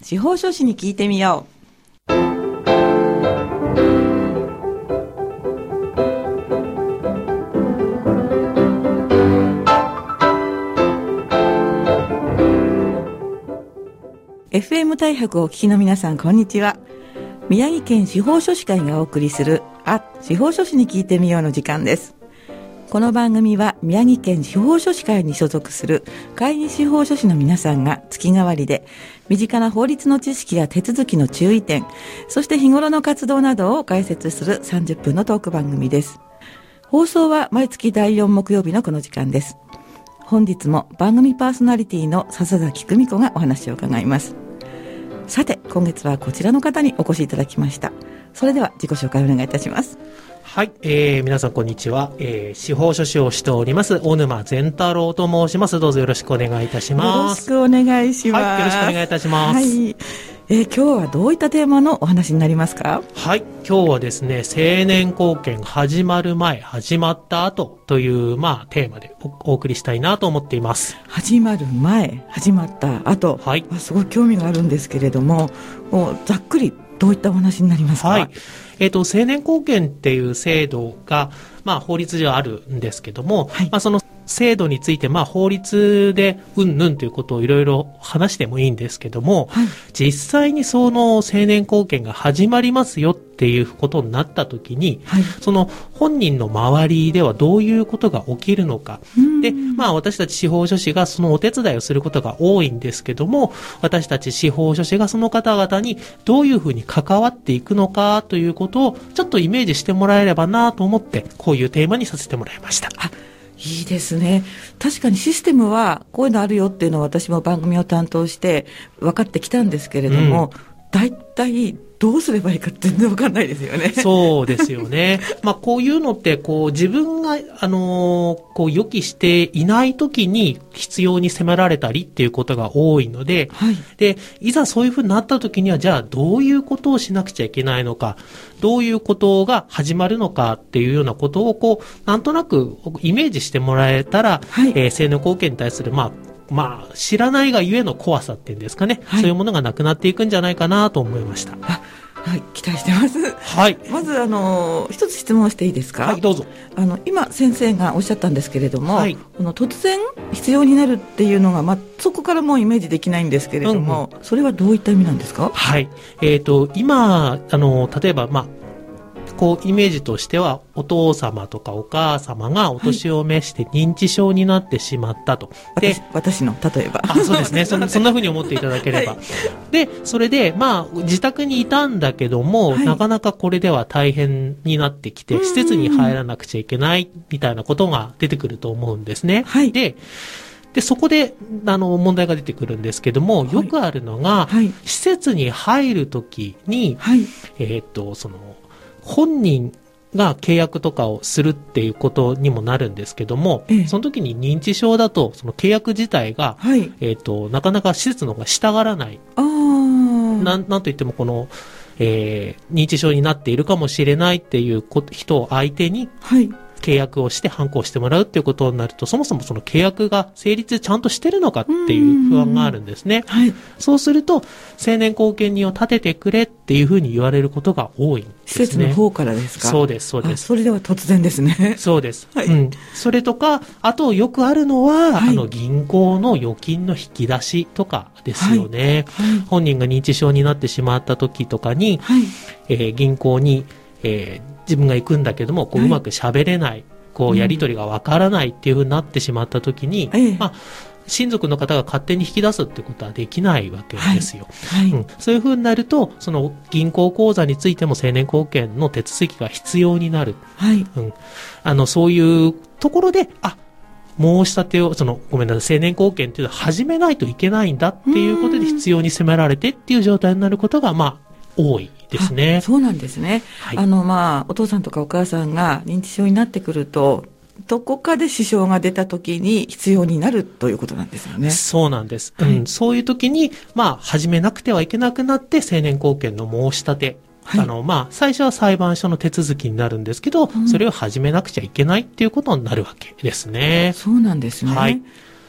司法書士に聞いてみよう。FM 大白をお聞きの皆さん、こんにちは。宮城県司法書士会がお送りする、あ、司法書士に聞いてみようの時間です。この番組は宮城県司法書士会に所属する会議司法書士の皆さんが月替わりで身近な法律の知識や手続きの注意点、そして日頃の活動などを解説する30分のトーク番組です。放送は毎月第4木曜日のこの時間です。本日も番組パーソナリティの笹崎久美子がお話を伺います。さて、今月はこちらの方にお越しいただきました。それでは自己紹介をお願いいたします。はい、えー、皆さんこんにちは。えー、司法書士をしております、大沼善太郎と申します。どうぞよろしくお願いいたしよろます。しくお願いします。はいよろしくお願いいたしますはい。えー今日はどういったテーマのお話になりますか？はい、今日はですね、青年貢献始まる前、始まった後という、まあ、テーマでおお送りしたいなと思っています。始まる前、始まった後、はいあすごい興味があるんですけれども、もうざっくりどういったお話になりますか？はい。えっ、と、青年貢献っていう制度が、まあ、法律上あるんですけども、はい。まあ、その制度について、まあ、法律で、うんぬんということをいろいろ話してもいいんですけども、はい実際にその青年貢献が始まりますよっていうことになった時に、はいその本人の周りではどういうことが起きるのか。うんで、まあ私たち司法書士がそのお手伝いをすることが多いんですけども、私たち司法書士がその方々にどういうふうに関わっていくのかということをちょっとイメージしてもらえればなと思って、こういうテーマにさせてもらいました。あいいですね。確かにシステムはこういうのあるよっていうのを私も番組を担当して分かってきたんですけれども、大体どうすればいいか全然分かんないですよね。そうですよね。まあこういうのって、こう自分が、あのーこう予期していない時に必要に迫られたりっていうことが多いので、はい。で、いざそういうふうになった時には、じゃあどういうことをしなくちゃいけないのか、どういうことが始まるのかっていうようなことを、こう、なんとなくイメージしてもらえたら、はいえー性能貢献に対する、まあ、まあ、知らないがゆえの怖さっていうんですかね、はいそういうものがなくなっていくんじゃないかなと思いました。あはい、期待してます。はい。まず、あの、一つ質問していいですか？はい、どうぞ。あの今先生がおっしゃったんですけれども、はいこの突然必要になるっていうのが、まあ、そこからもうイメージできないんですけれども、それはどういった意味なんですか？はい。えっ、と、今、あの、例えば、まあ、こう、イメージとしては、お父様とかお母様がお年を召して認知症になってしまったと。で私、私の例えば。あそうですね。そん。そんな風に思っていただければ。はい。で、それで、まあ、自宅にいたんだけども、はい。なかなかこれでは大変になってきて、うん。施設に入らなくちゃいけない、みたいなことが出てくると思うんですね。はい。で、で、そこで、あの、問題が出てくるんですけども、い。よくあるのが、はい。施設に入るときに、はい。えーっと、その、本人が契約とかをするっていうことにもなるんですけども、ええ。その時に認知症だと、その契約自体が、はい。えーっと、なかなか施設の方が従わない。あー。なん、なんといってもこの、えー認知症になっているかもしれないっていうこ人を相手にはい契約をして反抗してもらうっていうことになると、そもそもその契約が成立ちゃんとしてるのかっていう不安があるんですね。はいそうすると、青年後見人を立ててくれっていうふうに言われることが多いんですね。施設の方からですか？そうです、そうです。あそれでは突然ですね そうです。はいうん。それとか、あとよくあるのは、はいあの、銀行の預金の引き出しとかですよね。はい本人が認知症になってしまった時とかに、はいえー銀行に、えー自分が行くんだけども、こう、はい。うまく喋れない、こう、うん。やりとりがわからないっていうふうになってしまった時に、ええ。まあ、親族の方が勝手に引き出すってことはできないわけですよ。はい、うん、そういうふうになると、その銀行口座についても青年貢献の手続きが必要になる。はい。うん。あの、そういうところで、あ、申し立てを、その、ごめんなさい、青年貢献っていうのは始めないといけないんだっていうことで必要に迫られてっていう状態になることが、まあ、多いですねあ。そうなんですね、はいあのまあお父さんとかお母さんが認知症になってくるとどこかで支障が出た時に必要になるということなんですよねそうなんです。はいうん。そういう時に、まあ、始めなくてはいけなくなって、青年貢献の申し立て。はいあの、まあ、最初は裁判所の手続きになるんですけど、んそれを始めなくちゃいけないっていうことになるわけですね。そうなんですね、はい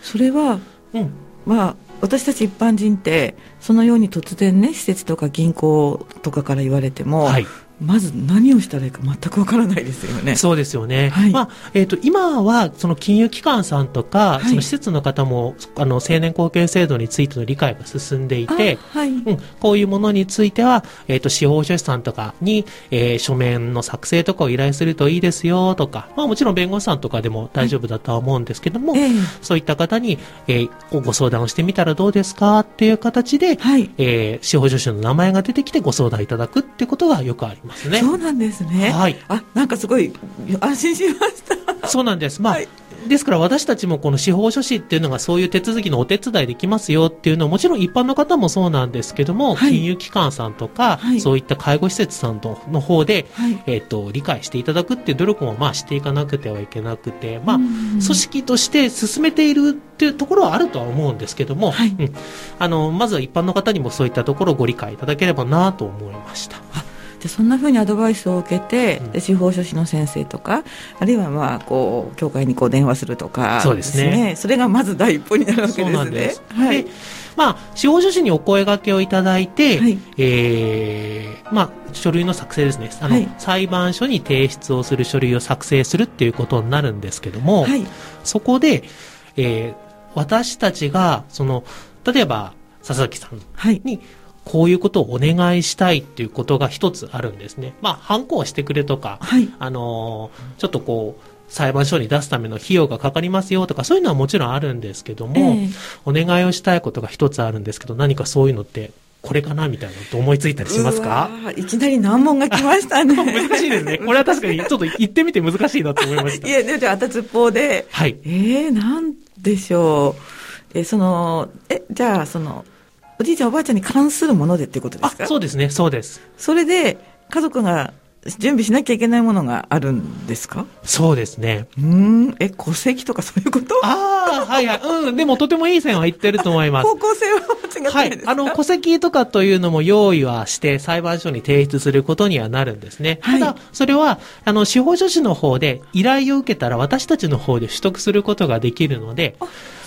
それはうん。まあ私たち一般人ってそのように突然ね施設とか銀行とかから言われても、はい。まず何をしたらいいか全くわからないですよね。そうですよね。はい。まあ、えっ、と、今は、その金融機関さんとか、はい。その施設の方も、あの、青年後見制度についての理解が進んでいて、あはい、うん、こういうものについては、えっ、と、司法書士さんとかに、えー書面の作成とかを依頼するといいですよとか、まあもちろん弁護士さんとかでも大丈夫だとは思うんですけども、ええ。そういった方に、えーご相談をしてみたらどうですかっていう形で、はい。えー司法書士の名前が出てきてご相談いただくってことがよくありますね。そうなんですね。はいあ、なんかすごい安心しました。そうなんです。まあ、はいですから私たちもこの司法書士っていうのがそういう手続きのお手伝いできますよっていうのはもちろん一般の方もそうなんですけども、はい金融機関さんとか、はいそういった介護施設さんとの方で、はい。えっ、と、理解していただくっていう努力もまあしていかなくてはいけなくて、まあ、うん組織として進めているっていうところはあるとは思うんですけども、はいうんあの、まずは一般の方にもそういったところをご理解いただければなと思いました。でそんなふうにアドバイスを受けて、うん。で司法書士の先生とかあるいはまあこう教会にこう電話するとかそうですね。それがまず第一歩になるわけですね。まあ、司法書士にお声掛けをいただいて、はい。えーまあ、書類の作成ですね。あの、はい。裁判所に提出をする書類を作成するっていうことになるんですけども、はい。そこで、えー私たちが、その、例えば、佐々木さんはい。に、こういうことをお願いしたいっていうことが一つあるんですね。まあ、反抗してくれとか、はいあのーちょっとこう、裁判所に出すための費用がかかりますよとか、そういうのはもちろんあるんですけども、ええお願いをしたいことが一つあるんですけど、何かそういうのって、これかなみたいなのって思いついたりしますか？いきなり難問が来ましたね 難しいですね。これは確かにちょっと言ってみて難しいなと思いました。いやでじゃああたつっぽうではい。えー、なんでしょうえそのえじゃあそのおじいちゃんおばあちゃんに関するものでっていうことであすか、そうですね、そうです。それで家族が準備しなきゃいけないものがあるんですか？そうですね。うーんえ戸籍とかそういうこと？ああ、はいはい。うん、でもとてもいい線は言ってると思います。方向性は間違ってはいあの、戸籍とかというのも用意はして裁判所に提出することにはなるんですね。はいただ、それは、あの、司法書士の方で依頼を受けたら私たちの方で取得することができるので、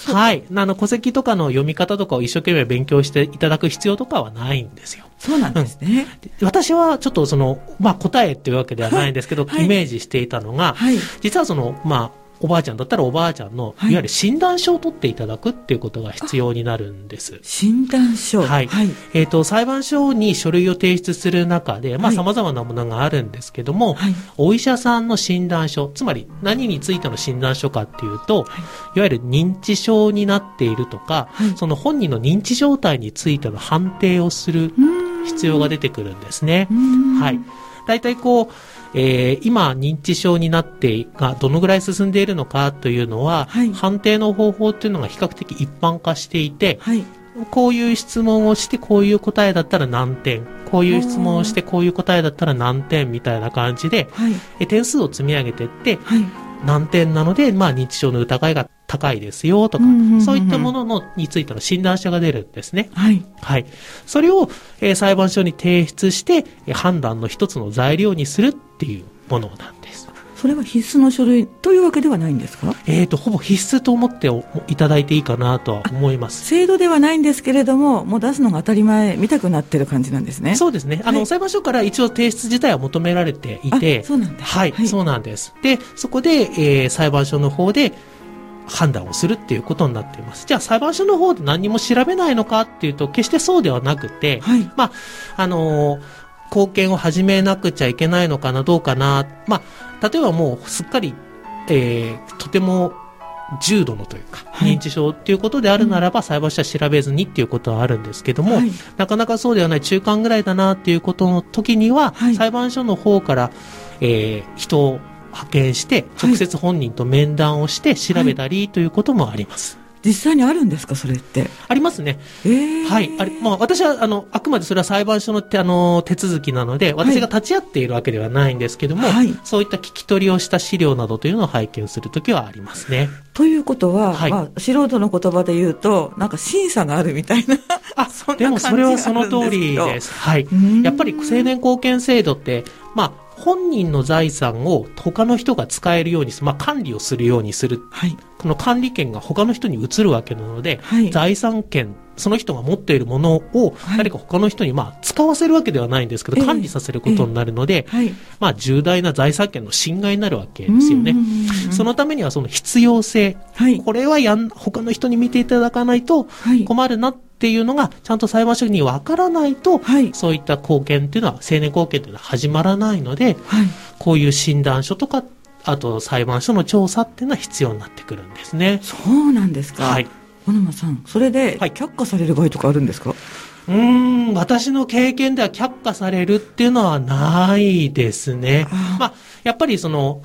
はい。あの、戸籍とかの読み方とかを一生懸命勉強していただく必要とかはないんですよ。そうなんですね。私はちょっとその、まあ、答えっていうわけではないんですけど、はいイメージしていたのが、はい。実はその、まあ、おばあちゃんだったらおばあちゃんの、いはいわゆる診断書を取っていただくっていうことが必要になるんです。診断書。はいはい。えっ、と、裁判所に書類を提出する中で、まあ、はい様々なものがあるんですけども、はい。お医者さんの診断書、つまり何についての診断書かっていうと、い、わゆる認知症になっているとか、はいその本人の認知状態についての判定をする必要が出てくるんですね。はい。大体こう、えー今、認知症になってがどのぐらい進んでいるのかというのは、はい判定の方法っていうのが比較的一般化していて、はい。こういう質問をしてこういう答えだったら何点、こういう質問をしてこういう答えだったら何点みたいな感じで、はい。え点数を積み上げていって、はい。何点なので、まあ認知症の疑いが高いですよとかうんうんうんう、んそういったもののについての診断書が出るんですね。はい。はい。それを、えー裁判所に提出して、えー判断の一つの材料にするっていうものなんです。それは必須の書類というわけではないんですか？えーと、ほぼ必須と思っておいただいていいかなとは思います。制度ではないんですけれども、もう出すのが当たり前、見たくなってる感じなんですね。そうですね。あの、はい裁判所から一応提出自体は求められていて、あそうなんだはい、はいそうなんです。で、そこで、えー裁判所の方で判断をするっていうことになっています。じゃあ、裁判所の方で何も調べないのかっていうと、決してそうではなくて、はい。まあ、あのー貢献を始めなくちゃいけないのかな、どうかな。まあ、例えばもうすっかり、えーとても重度のというか、はい。認知症っていうことであるならば、裁判所は調べずにっていうことはあるんですけども、はい。なかなかそうではない中間ぐらいだなっていうことの時には、はい。裁判所の方から、えー人を派遣して、はい。直接本人と面談をして調べたりということもあります。実際にあるんですか、それって？ありますね。えー、はい。あれ、まあ私は、あの、あくまでそれは裁判所の手、あの、手続きなので、私が立ち会っているわけではないんですけども、はいそういった聞き取りをした資料などというのを拝見するときはありますね。ということは、はいまあ、素人の言葉で言うと、なんか審査があるみたいな。あ そんなでもそれはその通りです。はいん。やっぱり青年貢献制度って、まあ、本人の財産を他の人が使えるようにする、まあ、管理をするようにする。はい。この管理権が他の人に移るわけなので、はい財産権、その人が持っているものをはい誰か他の人にまあ使わせるわけではないんですけど、ええ管理させることになるので、はい。まあ重大な財産権の侵害になるわけですよね。そのためにはその必要性、はい。これはやん、他の人に見ていただかないとはい。困るなっていうのが、ちゃんと裁判所にわからないと、はい。そういった貢献っていうのは、青年貢献っていうのは始まらないので、はい。こういう診断書とか、あと裁判所の調査っていうのは必要になってくるんですね。そうなんですか。はい。小沼さん、それで、はい却下される場合とかあるんですか？うーん、私の経験では却下されるっていうのはないですね。あーまあ、やっぱりその、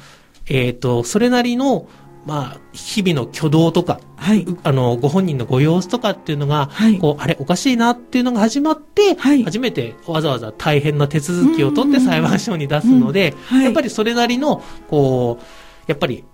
えっ、と、それなりの、まあ、日々の挙動とか、はい。うあの、ご本人のご様子とかっていうのが、はい。こう、あれ、おかしいなっていうのが始まって、はい。初めてわざわざ大変な手続きを取ってうん裁判所に出すので、やっぱりそれなりの、こう、やっぱり、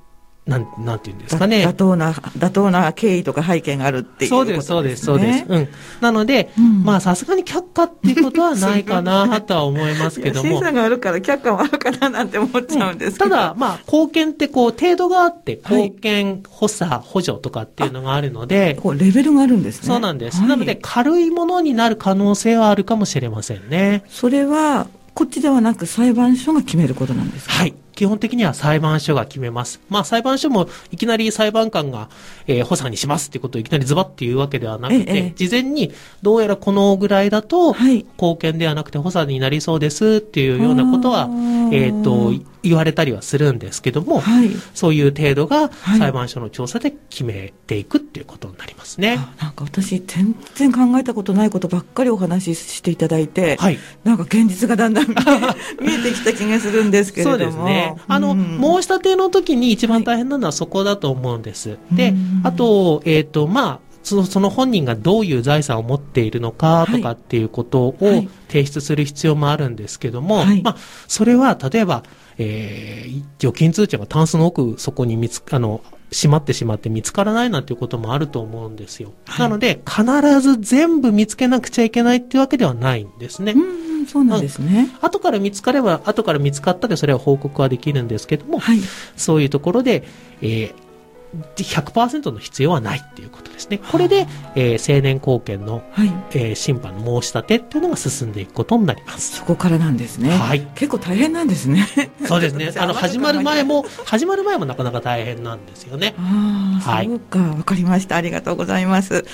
なん、なんていうんですかね。妥当な、妥当な経緯とか背景があるっていうことです、ね。そうです、そうです、そうです。うん。なので、うんまあ、さすがに却下っていうことはないかな とは思いますけども。審査があるから却下もあるかななんて思っちゃうんですけど。ただ、まあ、貢献ってこう、程度があって、はい貢献、補佐、補助とかっていうのがあるので、こうレベルがあるんですね。そうなんです。はいなので、軽いものになる可能性はあるかもしれませんね。それは、こっちではなく裁判所が決めることなんですか？はい。基本的には裁判所が決めます。まあ裁判所もいきなり裁判官が、えー補佐にしますっていうことをいきなりズバッて言うわけではなくて、ええ事前にどうやらこのぐらいだと、はい。貢献ではなくて補佐になりそうですっていうようなことはえっ、と、言われたりはするんですけども、はい。そういう程度がはい裁判所の調査で決めていくっていうことになりますね。あなんか私、全然考えたことないことばっかりお話ししていただいて、はい。なんか現実がだんだん見え 見えてきた気がするんですけれども。そうですね。あの、うん申し立ての時に一番大変なのはそこだと思うんです。でうん、あと、えっ、と、まあ、そのその本人がどういう財産を持っているのかとかっていうことをはい。提出する必要もあるんですけども、はい。まあ、それは例えば、えー預金通帳がタンスの奥底に見つあの、閉まってしまって見つからないなんていうこともあると思うんですよ。はいなので、必ず全部見つけなくちゃいけないっていうわけではないんですね。うん、そうなんですね。後から見つかれば、後から見つかったでそれは報告はできるんですけども、はい。そういうところで、えー100%の必要はないっていうことですね。これで、えー青年貢献の、はい。えー審判の申し立てっていうのが進んでいくことになります。そこからなんですね。はい。結構大変なんですね。そうですね。あの、始まる前も。も、始まる前もなかなか大変なんですよね。ああ、はいそうか。わかりました。ありがとうございます。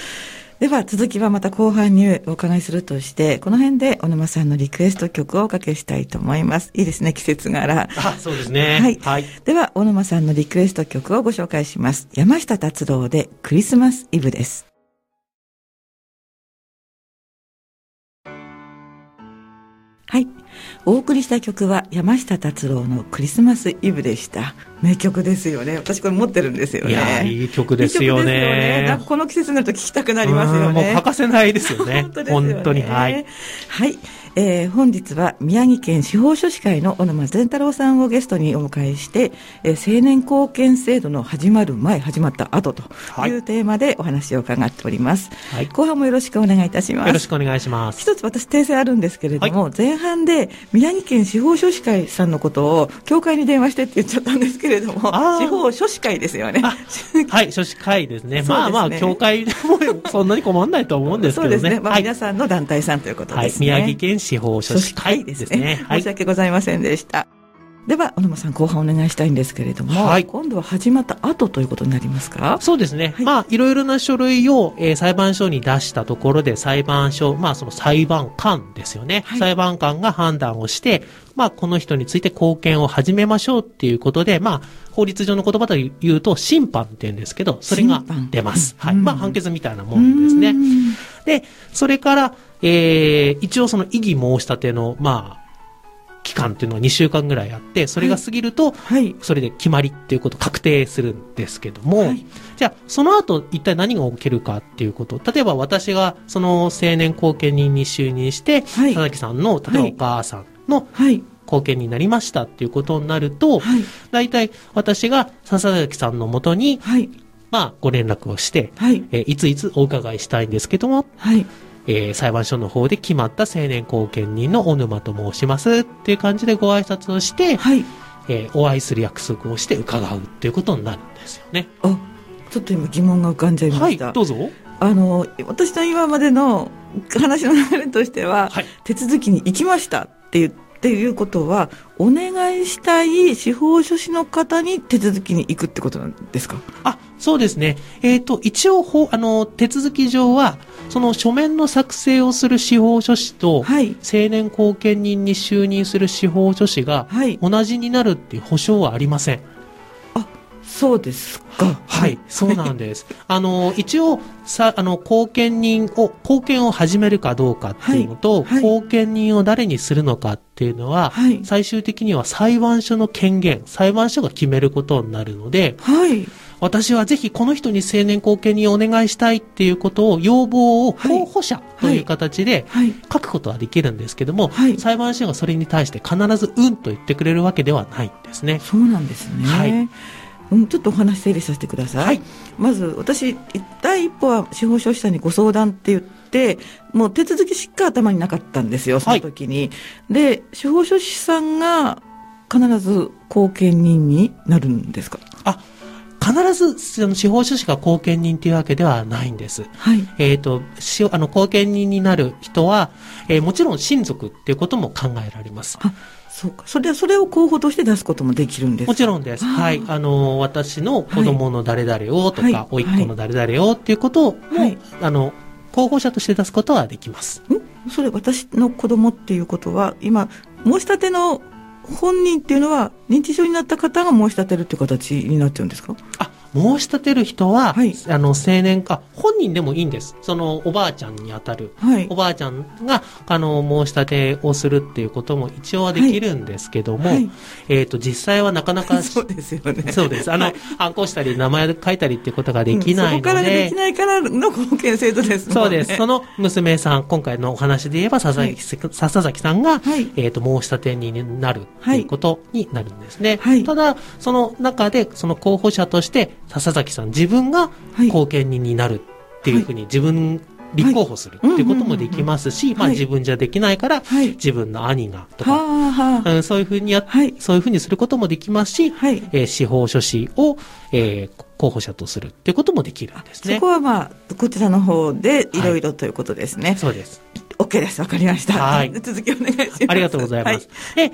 では、続きはまた後半にお伺いするとして、この辺で小沼さんのリクエスト曲をおかけしたいと思います。いいですね、季節柄。あ、そうですね。はいはい。では、小沼さんのリクエスト曲をご紹介します。山下達郎でクリスマスイブです。はい。お送りした曲は山下達郎のクリスマスイブでした。名曲ですよね。私これ持ってるんですよね。いいい曲ですよねねか。この季節になると聴きたくなりますようんもうね。欠かせないですよね。本当ですよね。本当に。はい。。はい。えー本日は宮城県司法書士会の小沼善太郎さんをゲストにお迎えして、えー青年貢献制度の始まる前、始まった後とはいいうテーマでお話を伺っております。はい。後半もよろしくお願いいたします。よろしくお願いします。一つ私訂正あるんですけれども、前半で宮城県司法書士会さんのことを協会に電話してって言っちゃったんですけれども司法書士会ですよね。あはい、書士会ですね。まあまあ、協会でもそんなに困んないと思うんですけどね。そうですね。まあ、はい皆さんの団体さんということですね。はい、宮城県司法書士会ですね。はい申し。訳ございませんでした。では、小沼さん、後半お願いしたいんですけれども、はい今度は始まった後ということになりますか？そうですね。はいまあ、いろいろな書類を、えー裁判所に出したところで、裁判所、まあ、その裁判官ですよね。はい裁判官が判断をして、まあ、この人について貢献を始めましょうっていうことで、まあ、法律上の言葉で言うと、審判って言うんですけど、それが出ます。はい。うんまあ、判決みたいなもんですねう。んで、それから、えー、一応その異議申し立ての、まあ、期間っていうのは2週間ぐらいあって、それが過ぎると、はい。それで決まりっていうこと確定するんですけども、はいじゃあ、その後一体何が起きるかっていうこと。例えば私がその青年後見人に就任して、はい佐々木さんの、例えばはいお母さんのはい。後見になりましたっていうことになると、はい。大体私が佐々木さんのもとに、はい。まあ、ご連絡をして、はい。えーいついつお伺いしたいんですけども、はい。えー裁判所の方で決まった青年後見人の小沼と申しますっていう感じでご挨拶をして、はい。えーお会いする約束をして伺うっていうことになるんですよね。あ、ちょっと今疑問が浮かんじゃいまはい、した。どうぞ。あの、私の今までの話の流れとしては、はい手続きに行きましたっていう、っていうことは、お願いしたい司法書士の方に手続きに行くってことなんですか？あ、そうですね。えっ、と、一応、ほあの、手続き上は、その書面の作成をする司法書士と、はい。青年後見人に就任する司法書士が、はい。同じになるっていう保証はありません。そうですか。はい、そうなんです。あの、一応、さ、あの、後見人を、後見を始めるかどうかっていうのと、はいはい後見人を誰にするのかっていうのは、はい。最終的には裁判所の権限、裁判所が決めることになるので、はい。私はぜひこの人に青年後見人をお願いしたいっていうことを、要望をはい候補者という形ではい。書くことはできるんですけども、はい裁判所がそれに対して必ずうんと言ってくれるわけではないんですね。そうなんですね。はいうん、ちょっとお話整理させてください。はい。まず、私、第一歩は司法書士さんにご相談って言って、もう手続きしか頭になかったんですよ、その時に。で、司法書士さんが必ず後見人になるんですか？あ、必ず、その司法書士が後見人というわけではないんです。はい。えっ、と、しあの、後見人になる人は、えーもちろん親族っていうことも考えられます。あ、そうか。それは、それを候補として出すこともできるんですか？もちろんです。はい。あの、私の子供の誰々をとか、はい甥っ子の誰々をっていうことも、はいあの、候補者として出すことはできます。ん？それ、私の子供っていうことは、今、申し立ての本人っていうのは、認知症になった方が申し立てるっていう形になっちゃうんですか？あ、申し立てる人は、はいあの、青年か、本人でもいいんです。その、おばあちゃんにあたる。はいお。ばあちゃんが、あの、申し立てをするっていうことも一応はできるんですけども、はいえっ、と、実際はなかなか、そうですよね。そうです。あの、はいハンコしたり、名前書いたりっていうことができないうんそこからので、できないからの貢献制度ですもんね。そうです。その娘さん、今回のお話で言えば、笹崎,、笹崎さんが、はい。えっ、と、申し立て人になるっていうことになるんですね。はいただ、その中で、その候補者として、笹崎さん自分がはい。後見人になるっていうふうに自分、立候補するっていうこともできますし、まあはい自分じゃできないから、はい。自分の兄がとはか、そういうふうにや。そういうふうにすることもできますし、はい。えー司法書士を、えー候補者とするっていうこともできるんですねそこ。はまあ、こちらの方でいろいろということですね。そうです。OK です。わかりました。はい 続きお願いします。ありがとうございます。はで、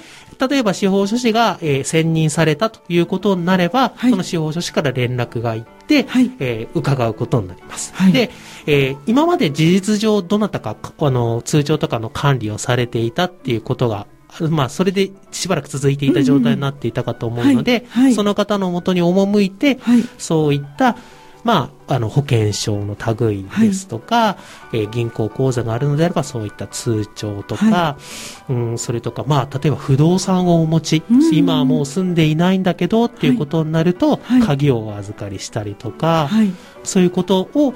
例えば司法書士が、えー選任されたということになれば、はいその司法書士から連絡が行って、はいえー伺うことになります。はいで、えー今まで事実上どなたか、あの、通帳とかの管理をされていたっていうことが、まあ、それでしばらく続いていた状態になっていたかと思うので、その方のもとに赴いて、はい。そういった、まあ、あの、保険証の類ですとか、えー銀行口座があるのであれば、そういった通帳とか、はうん、それとか、まあ、例えば不動産をお持ちうん、今はもう住んでいないんだけど、っていうことになると、はい。鍵をお預かりしたりとか、はい。そういうことを、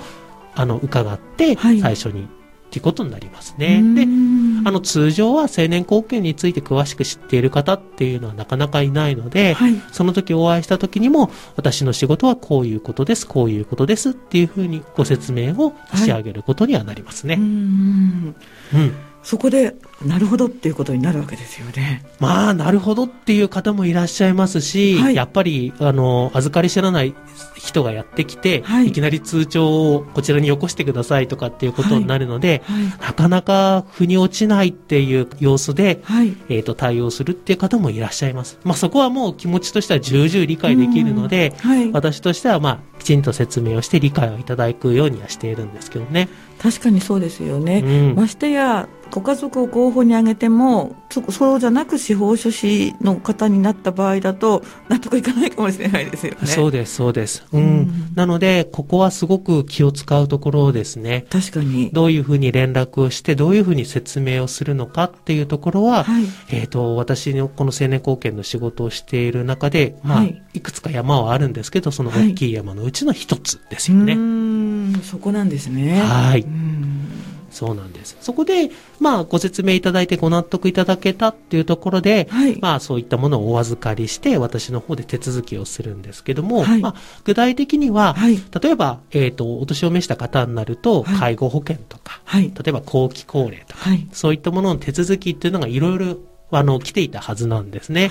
あの、伺って、はい。最初に、っていうことになりますね。うで、んあの、通常は成年後見について詳しく知っている方っていうのはなかなかいないので、はい。その時お会いした時にも、私の仕事はこういうことです、こういうことですっていうふうにご説明を仕上げることにはなりますうね。ん。うん。そこで、なるほどっていうことになるわけですよね。まあ、なるほどっていう方もいらっしゃいますし、はいやっぱり、あの、預かり知らない人がやってきて、はいい、きなり通帳をこちらによこしてくださいとかっていうことになるので、はい。なかなか腑に落ちないっていう様子で、はい。えっ、と、対応するっていう方もいらっしゃいます。まあ、そこはもう気持ちとしては重々理解できるので、はい。私としては、まあ、きちんと説明をして理解をいただくようにはしているんですけどね。確かにそうですよね。うん。ましてや、ご家族を候補に挙げても、そそうじゃなく司法書士の方になった場合だと、納得いかないかもしれないですよね。そうです、そうです。うん。うんなので、ここはすごく気を使うところですね。確かに。どういうふうに連絡をして、どういうふうに説明をするのかっていうところは、はい。えっ、と、私のこの青年貢献の仕事をしている中で、まあ、はいい、くつか山はあるんですけど、そのはい大きい山のうちの一つですようね。ーん、そこなんですね。はいうんそうなんです。そこで、まあ、ご説明いただいてご納得いただけたっていうところで、はい。まあ、そういったものをお預かりして、私の方で手続きをするんですけども、はいまあ、具体的には、はい。例えば、えっ、と、お年を召した方になると、はい介護保険とか、はい。例えば後期高齢とか、はい。そういったものの手続きっていうのがいろいろ、あの、来ていたはずなんですね。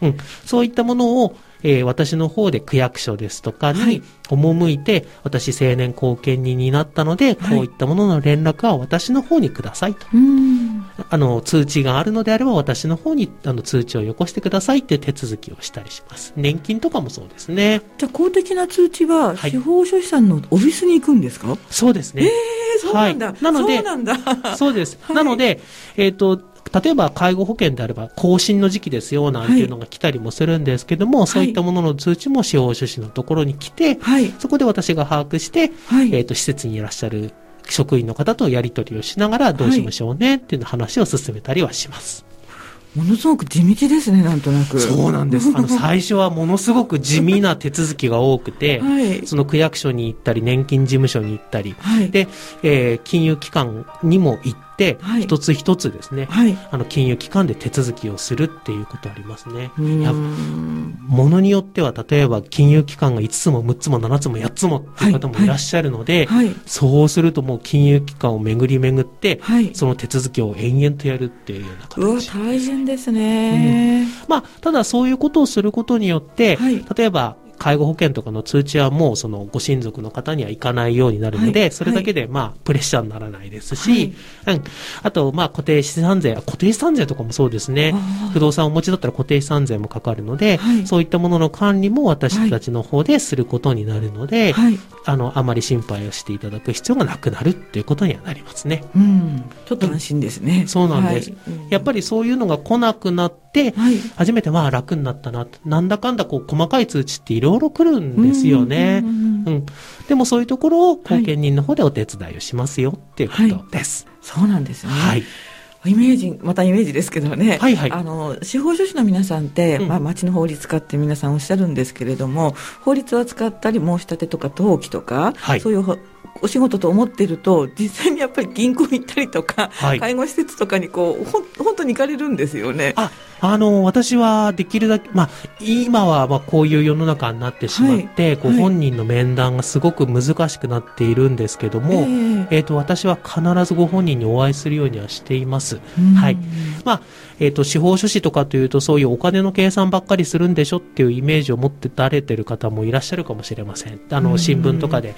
はい。うん、そういったものを、えー私の方で区役所ですとかはいに赴いて、私青年後見人になったので、はいこういったものの連絡は私の方にくださいと。うん。あの、通知があるのであれば私の方にあの通知をよこしてくださいって手続きをしたりします。年金とかもそうですね。じゃあ公的な通知は、はい司法書士さんのオフィスに行くんですか？そうですね。えー、そうなんだ。はいなのでそうなんだ。そうです。はいなので、えっ、と、例えば介護保険であれば更新の時期ですよなんていうのが来たりもするんですけども、そういったものの通知も司法書士のところに来て、はい。そこで私が把握して、はい。えっ、と、施設にいらっしゃる職員の方とやり取りをしながらどうしましょうねっていうの話を進めたりはします。ものすごく地道ですね、なんとなく。そうなんです。あの、最初はものすごく地味な手続きが多くて、はい。その区役所に行ったり、年金事務所に行ったり、はい。で、えー金融機関にも行って、はい一つ一つですね、はい。あの、金融機関で手続きをするっていうことありますね。ものによっては、例えば金融機関が5つも6つも7つも8つもっていう方もいらっしゃるので、はい。そうするともう金融機関を巡り巡って、はい。その手続きを延々とやるっていうような形。大変ですね。まあ、ただそういうことをすることによって、はい例えば、介護保険とかの通知はもうそのご親族の方には行かないようになるので、はいそれだけでまあプレッシャーにならないですし、うん、あとまあ固定資産税、あ固定資産税とかもそうですね。不動産をお持ちだったら固定資産税もかかるので、はいそういったものの管理も私たちの方ですることになるので、はい。あの、あまり心配をしていただく必要がなくなるっていうことにはなりますね。うん。ちょっと安心ですね。そうなんですはいやっぱりそういうのが来なくなって、はい。初めてまあ楽になったな。なんだかんだこう細かい通知っていろいろ来るんですよねうん。でもそういうところを後見人の方でお手伝いをしますよっていうことです。そうなんですね。はい。イメージ、またイメージですけどね。はいはいあの、司法書士の皆さんって、うんまあ、町の法律家って皆さんおっしゃるんですけれども、法律を扱ったり、申し立てとか登記とか、はいそういうほお仕事と思ってると、実際にやっぱり銀行行ったりとか、はい介護施設とかにこう、ほん本当に行かれるんですよね。あ、あの、私はできるだけ、まあ、今はまあこういう世の中になってしまって、はいはいご本人の面談がすごく難しくなっているんですけども、えええっ、と、私は必ずご本人にお会いするようにはしています。うんはい。まあ、えっ、と、司法書士とかというと、そういうお金の計算ばっかりするんでしょっていうイメージを持ってられてる方もいらっしゃるかもしれません。あの、うん新聞とかで、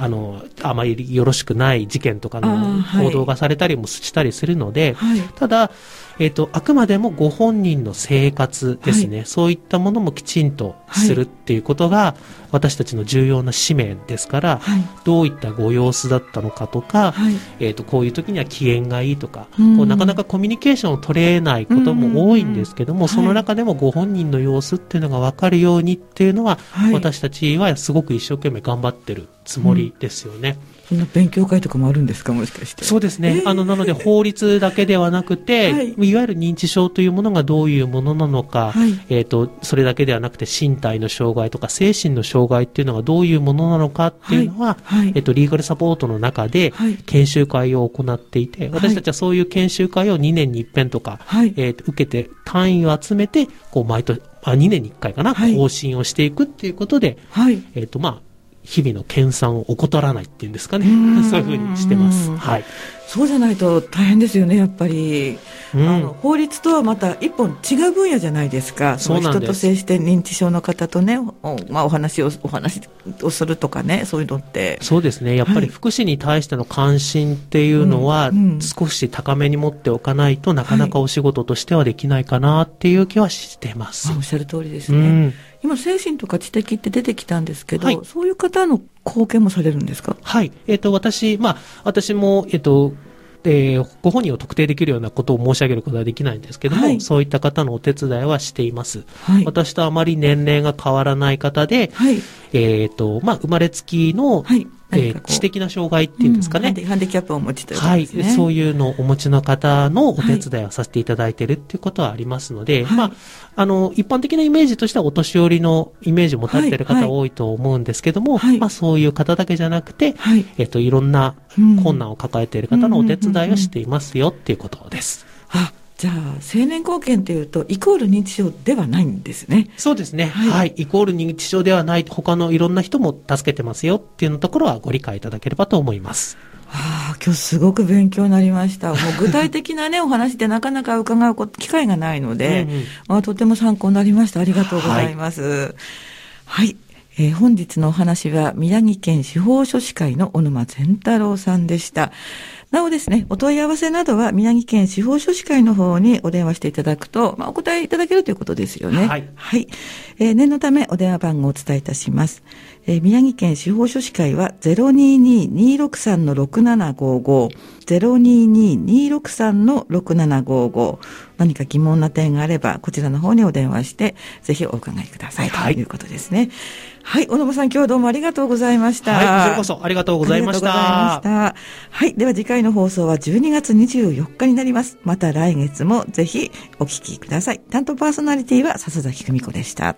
あの、あまりよろしくない事件とかのはい。報道がされたりもしたりするので、はい。ただ、えっ、と、あくまでもご本人の生活ですね、そういったものもきちんとするっていうことが、私たちの重要な使命ですから、はい。どういったご様子だったのかとか、はい。えっ、と、こういう時には機嫌がいいとか、うん。こうなかなかコミュニケーションを取れないことも多いんですけども、うん。その中でもご本人の様子っていうのが分かるようにっていうのは、はい。私たちはすごく一生懸命頑張ってるつもりですよね。そんな勉強会とかもあるんですか？もしかして。そうですね。あの、なので法律だけではなくて、はい。い、わゆる認知症というものがどういうものなのか、はい。えっ、と、それだけではなくて身体の障害とか精神の障害っていうのがどういうものなのかっていうのは、はい。はい。えっ、と、リーガルサポートの中ではい。研修会を行っていて、私たちはそういう研修会を2年に一遍とか、はい。えーと受けて単位を集めて、こう、毎年、あ、2年に1回かな、はい。更新をしていくっていうことで、はい。えっ、と、まあ、日々の研鑽を怠らないっていうんですかねうん。そういうふうにしてます。はい。そうじゃないと大変ですよね、やっぱり。うんあの法律とはまた一本違う分野じゃないですか。そうなんですの人と接して認知症の方とね、おまあ、お話を、お話をするとかね、そういうのって。そうですね。やっぱはいり福祉に対しての関心っていうのは少し高めに持っておかないとなかなかお仕事としてはできないかなっていう気はしてますあ。おっしゃる通りですね。うん。今、精神とか知的って出てきたんですけど、はいそういう方の貢献もされるんですか？はい。えっ、と、私、まあ、私も、えっ、と、えーご本人を特定できるようなことを申し上げることはできないんですけども、はいそういった方のお手伝いはしています。はい。私とあまり年齢が変わらない方で、はい。えっ、と、まあ、生まれつきの、はい。えー知的な障害っていうんですかね。うんハンディキャップをお持ちというこはい。そういうのをお持ちの方のお手伝いをさせていただいているっていうことはありますので、はいまあ、あの、一般的なイメージとしてはお年寄りのイメージを持たれているはいはい方多いと思うんですけども、はいまあそういう方だけじゃなくて、はい。えっと、いろんなうん困難を抱えている方のお手伝いをしていますよっていうことです。あ、じゃあ、青年貢献というと、イコール認知症ではないんですね。そうですね。はいはい。イコール認知症ではない、他のいろんな人も助けてますよっていうのところはご理解いただければと思います。はあ、今日すごく勉強になりました。もう具体的なね、お話でなかなか伺う機会がないので、うんうん、まあ、とても参考になりました。ありがとうございます。はい、はいえー、本日のお話は宮城県司法書士会の小沼善太郎さんでした。なおですね、お問い合わせなどは宮城県司法書士会の方にお電話していただくと、まあ、お答えいただけるということですよね。はい。はい。えー、念のためお電話番号をお伝えいたします。えー、宮城県司法書士会は022-263-6755、022-263-6755。何か疑問な点があれば、こちらの方にお電話して、ぜひお伺いください、はい、ということですね。はい、小野さん、今日はどうもありがとうございました。はい、こちらこそありがとうございました。ありがとうございました。はい、では次回の放送は12月24日になります。また来月もぜひお聞きください。担当パーソナリティは笹崎久美子でした。